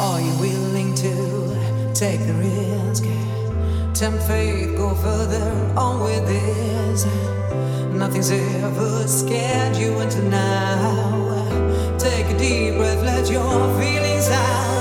Are you willing to take the risk? Tempt fate, go further on with this. Nothing's ever scared you until now. Take a deep breath, let your feelings out.